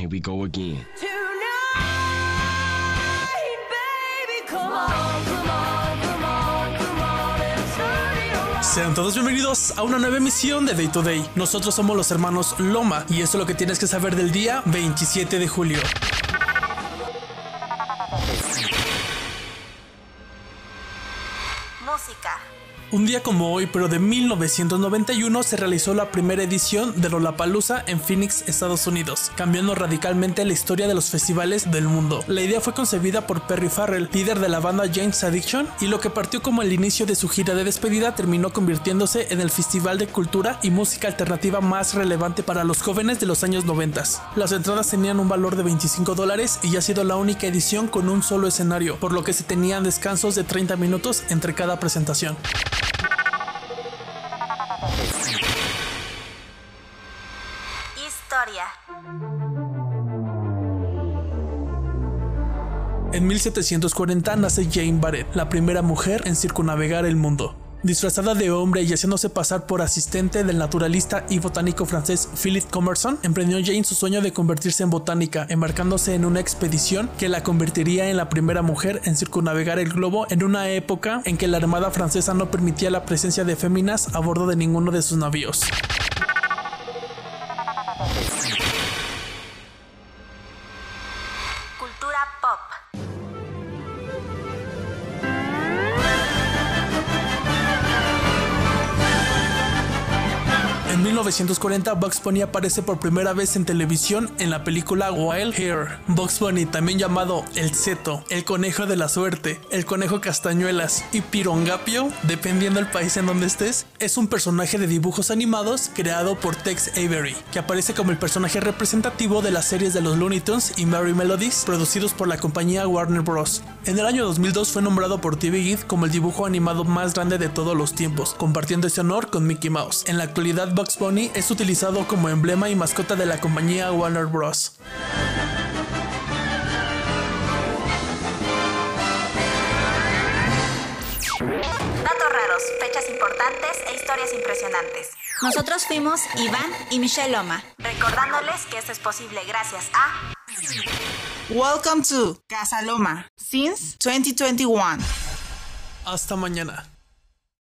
Here we go again. Sean todos bienvenidos a una nueva emisión de Day to Day. Nosotros somos los hermanos Loma y esto es lo que tienes que saber del día 27 de julio. Música. Un día como hoy, pero de 1991, se realizó la primera edición de Lollapalooza en Phoenix, Estados Unidos, cambiando radicalmente la historia de los festivales del mundo. La idea fue concebida por Perry Farrell, líder de la banda James Addiction, y lo que partió como el inicio de su gira de despedida terminó convirtiéndose en el festival de cultura y música alternativa más relevante para los jóvenes de los años 90. Las entradas tenían un valor de 25 dólares y ha sido la única edición con un solo escenario, por lo que se tenían descansos de 30 minutos entre cada presentación. En 1740 nace Jane Barrett, la primera mujer en circunnavegar el mundo. Disfrazada de hombre y haciéndose pasar por asistente del naturalista y botánico francés Philip Commerson, emprendió Jane su sueño de convertirse en botánica, embarcándose en una expedición que la convertiría en la primera mujer en circunnavegar el globo en una época en que la Armada francesa no permitía la presencia de féminas a bordo de ninguno de sus navíos. 1940, Bugs Bunny aparece por primera vez en televisión en la película Wild Hair. Bugs Bunny, también llamado El Ceto, el conejo de la suerte, el conejo castañuelas y Pirongapio, dependiendo del país en donde estés, es un personaje de dibujos animados creado por Tex Avery, que aparece como el personaje representativo de las series de los Looney Tunes y Merry Melodies, producidos por la compañía Warner Bros. En el año 2002 fue nombrado por TV Guide como el dibujo animado más grande de todos los tiempos, compartiendo ese honor con Mickey Mouse. En la actualidad, Bugs Bunny es utilizado como emblema y mascota de la compañía Warner Bros. Datos raros, fechas importantes e historias impresionantes. Nosotros fuimos Iván y Michelle Loma. Recordándoles que esto es posible gracias a Welcome to Casa Loma since 2021. Hasta mañana.